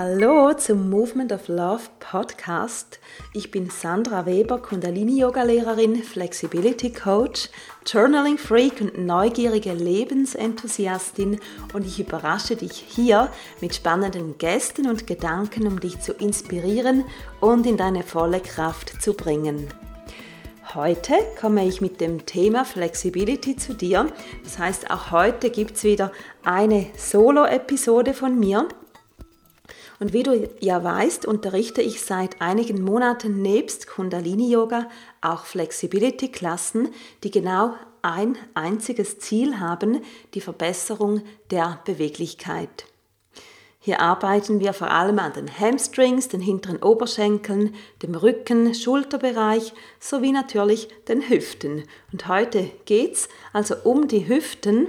Hallo zum Movement of Love Podcast. Ich bin Sandra Weber, Kundalini-Yoga-Lehrerin, Flexibility Coach, Journaling Freak und neugierige Lebensenthusiastin und ich überrasche dich hier mit spannenden Gästen und Gedanken, um dich zu inspirieren und in deine volle Kraft zu bringen. Heute komme ich mit dem Thema Flexibility zu dir. Das heißt, auch heute gibt es wieder eine Solo-Episode von mir. Und wie du ja weißt, unterrichte ich seit einigen Monaten nebst Kundalini Yoga auch Flexibility-Klassen, die genau ein einziges Ziel haben, die Verbesserung der Beweglichkeit. Hier arbeiten wir vor allem an den Hamstrings, den hinteren Oberschenkeln, dem Rücken, Schulterbereich sowie natürlich den Hüften. Und heute geht es also um die Hüften.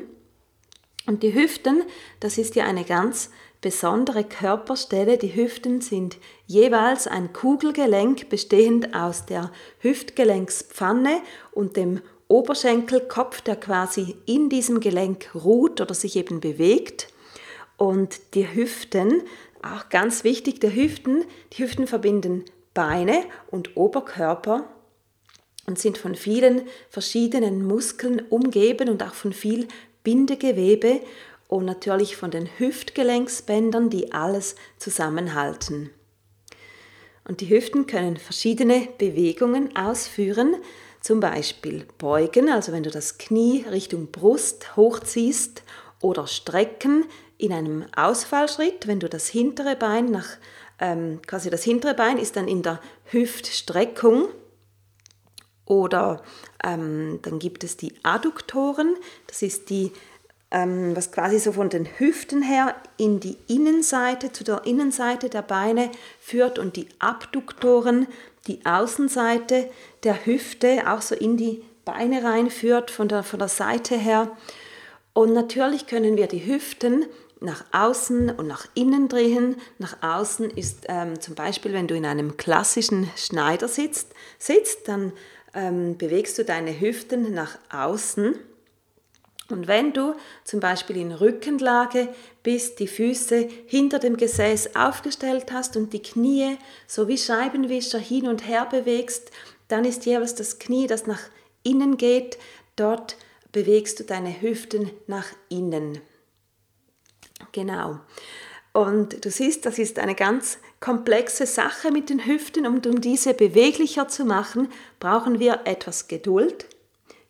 Und die Hüften, das ist ja eine ganz besondere Körperstelle. Die Hüften sind jeweils ein Kugelgelenk bestehend aus der Hüftgelenkspfanne und dem Oberschenkelkopf, der quasi in diesem Gelenk ruht oder sich eben bewegt. Und die Hüften, auch ganz wichtig, die Hüften, die Hüften verbinden Beine und Oberkörper und sind von vielen verschiedenen Muskeln umgeben und auch von viel Bindegewebe und natürlich von den Hüftgelenksbändern, die alles zusammenhalten. Und die Hüften können verschiedene Bewegungen ausführen, zum Beispiel beugen, also wenn du das Knie Richtung Brust hochziehst, oder strecken in einem Ausfallschritt, wenn du das hintere Bein nach, ähm, quasi das hintere Bein ist dann in der Hüftstreckung. Oder ähm, dann gibt es die Adduktoren, das ist die ähm, was quasi so von den Hüften her in die Innenseite, zu der Innenseite der Beine führt und die Abduktoren, die Außenseite der Hüfte auch so in die Beine reinführt, von der, von der Seite her. Und natürlich können wir die Hüften nach außen und nach innen drehen. Nach außen ist ähm, zum Beispiel, wenn du in einem klassischen Schneider sitzt, sitzt dann ähm, bewegst du deine Hüften nach außen und wenn du zum Beispiel in Rückenlage bist, die Füße hinter dem Gesäß aufgestellt hast und die Knie so wie Scheibenwischer hin und her bewegst, dann ist jeweils das Knie, das nach innen geht, dort bewegst du deine Hüften nach innen. Genau. Und du siehst, das ist eine ganz komplexe Sache mit den Hüften. Und um diese beweglicher zu machen, brauchen wir etwas Geduld,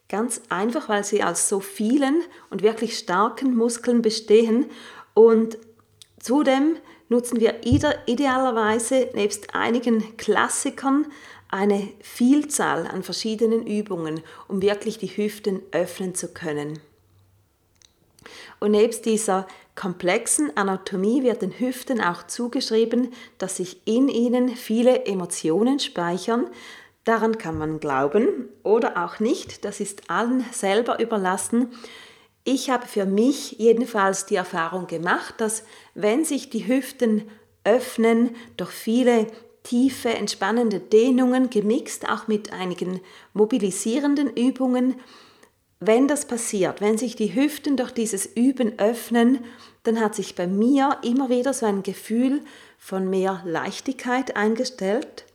Ganz einfach, weil sie aus so vielen und wirklich starken Muskeln bestehen und zudem nutzen wir idealerweise nebst einigen Klassikern eine Vielzahl an verschiedenen Übungen, um wirklich die Hüften öffnen zu können. Und nebst dieser komplexen Anatomie wird den Hüften auch zugeschrieben, dass sich in ihnen viele Emotionen speichern, Daran kann man glauben oder auch nicht, das ist allen selber überlassen. Ich habe für mich jedenfalls die Erfahrung gemacht, dass wenn sich die Hüften öffnen durch viele tiefe, entspannende Dehnungen, gemixt auch mit einigen mobilisierenden Übungen, wenn das passiert, wenn sich die Hüften durch dieses Üben öffnen, dann hat sich bei mir immer wieder so ein Gefühl von mehr Leichtigkeit eingestellt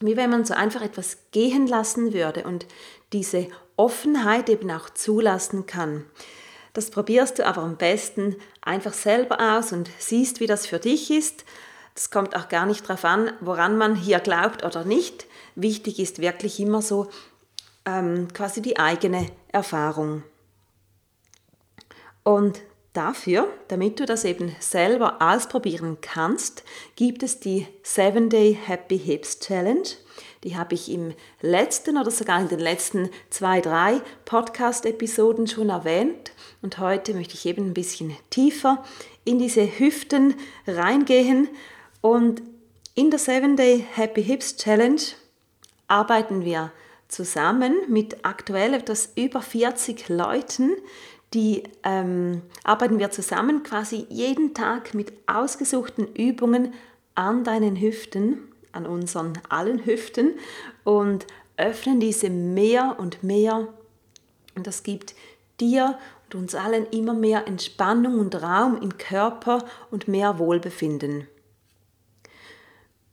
wie wenn man so einfach etwas gehen lassen würde und diese Offenheit eben auch zulassen kann. Das probierst du aber am besten einfach selber aus und siehst, wie das für dich ist. Das kommt auch gar nicht darauf an, woran man hier glaubt oder nicht. Wichtig ist wirklich immer so ähm, quasi die eigene Erfahrung. Und Dafür, damit du das eben selber ausprobieren kannst, gibt es die 7-Day Happy Hips Challenge. Die habe ich im letzten oder sogar in den letzten zwei, drei Podcast-Episoden schon erwähnt. Und heute möchte ich eben ein bisschen tiefer in diese Hüften reingehen. Und in der 7-Day Happy Hips Challenge arbeiten wir zusammen mit aktuell etwas über 40 Leuten, die ähm, arbeiten wir zusammen quasi jeden Tag mit ausgesuchten Übungen an deinen Hüften, an unseren allen Hüften und öffnen diese mehr und mehr. Und das gibt dir und uns allen immer mehr Entspannung und Raum im Körper und mehr Wohlbefinden.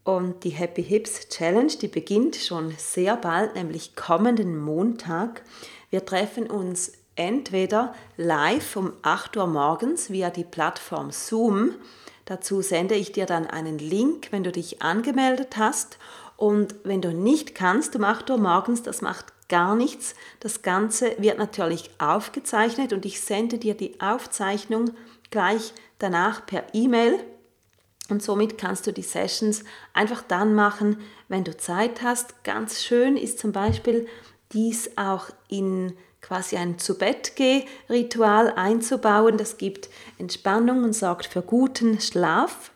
Und die Happy Hips Challenge, die beginnt schon sehr bald, nämlich kommenden Montag. Wir treffen uns entweder live um 8 Uhr morgens via die Plattform Zoom. Dazu sende ich dir dann einen Link, wenn du dich angemeldet hast. Und wenn du nicht kannst um 8 Uhr morgens, das macht gar nichts. Das Ganze wird natürlich aufgezeichnet und ich sende dir die Aufzeichnung gleich danach per E-Mail. Und somit kannst du die Sessions einfach dann machen, wenn du Zeit hast. Ganz schön ist zum Beispiel dies auch in quasi ein Zu-Bett-Geh-Ritual einzubauen. Das gibt Entspannung und sorgt für guten Schlaf.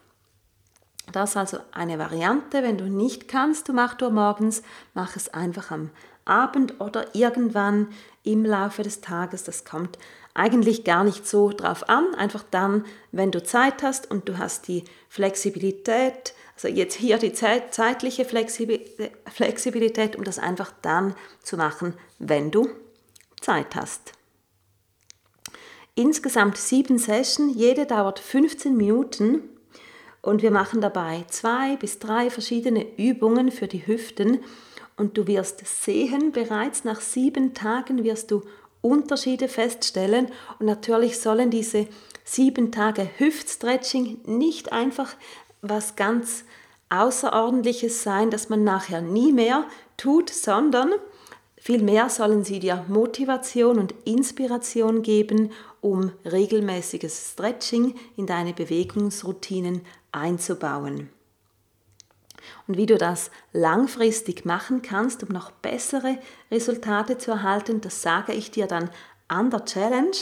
Das ist also eine Variante. Wenn du nicht kannst um 8 Uhr morgens, mach es einfach am Abend oder irgendwann im Laufe des Tages. Das kommt eigentlich gar nicht so drauf an. Einfach dann, wenn du Zeit hast und du hast die Flexibilität, also jetzt hier die zeitliche Flexibilität, um das einfach dann zu machen, wenn du Zeit hast. Insgesamt sieben Sessions, jede dauert 15 Minuten. Und wir machen dabei zwei bis drei verschiedene Übungen für die Hüften. Und du wirst sehen, bereits nach sieben Tagen wirst du Unterschiede feststellen. Und natürlich sollen diese sieben Tage Hüftstretching nicht einfach was ganz Außerordentliches sein, das man nachher nie mehr tut, sondern Vielmehr sollen sie dir Motivation und Inspiration geben, um regelmäßiges Stretching in deine Bewegungsroutinen einzubauen. Und wie du das langfristig machen kannst, um noch bessere Resultate zu erhalten, das sage ich dir dann an der Challenge.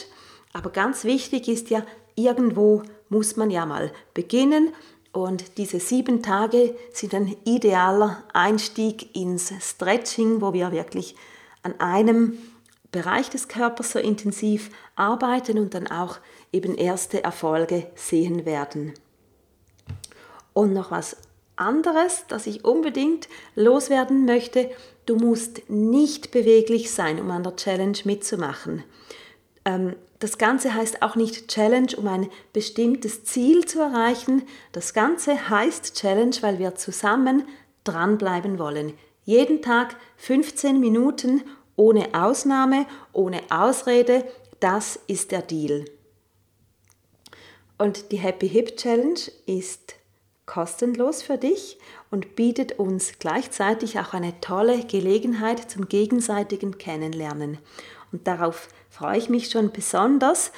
Aber ganz wichtig ist ja, irgendwo muss man ja mal beginnen. Und diese sieben Tage sind ein idealer Einstieg ins Stretching, wo wir wirklich an einem Bereich des Körpers so intensiv arbeiten und dann auch eben erste Erfolge sehen werden. Und noch was anderes, das ich unbedingt loswerden möchte, du musst nicht beweglich sein, um an der Challenge mitzumachen. Ähm, das Ganze heißt auch nicht Challenge, um ein bestimmtes Ziel zu erreichen. Das Ganze heißt Challenge, weil wir zusammen dranbleiben wollen. Jeden Tag 15 Minuten ohne Ausnahme, ohne Ausrede. Das ist der Deal. Und die Happy Hip Challenge ist kostenlos für dich und bietet uns gleichzeitig auch eine tolle Gelegenheit zum gegenseitigen Kennenlernen. Und darauf freue ich mich schon besonders.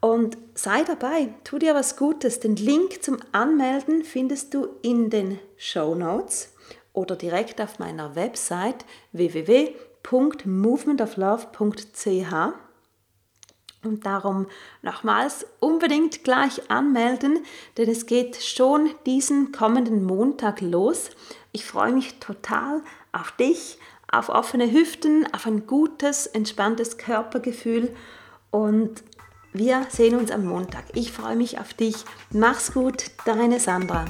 Und sei dabei, tu dir was Gutes. Den Link zum Anmelden findest du in den Show Notes oder direkt auf meiner Website www.movementoflove.ch. Und darum nochmals unbedingt gleich anmelden, denn es geht schon diesen kommenden Montag los. Ich freue mich total auf dich, auf offene Hüften, auf ein gutes, entspanntes Körpergefühl und wir sehen uns am Montag. Ich freue mich auf dich. Mach's gut, deine Sandra.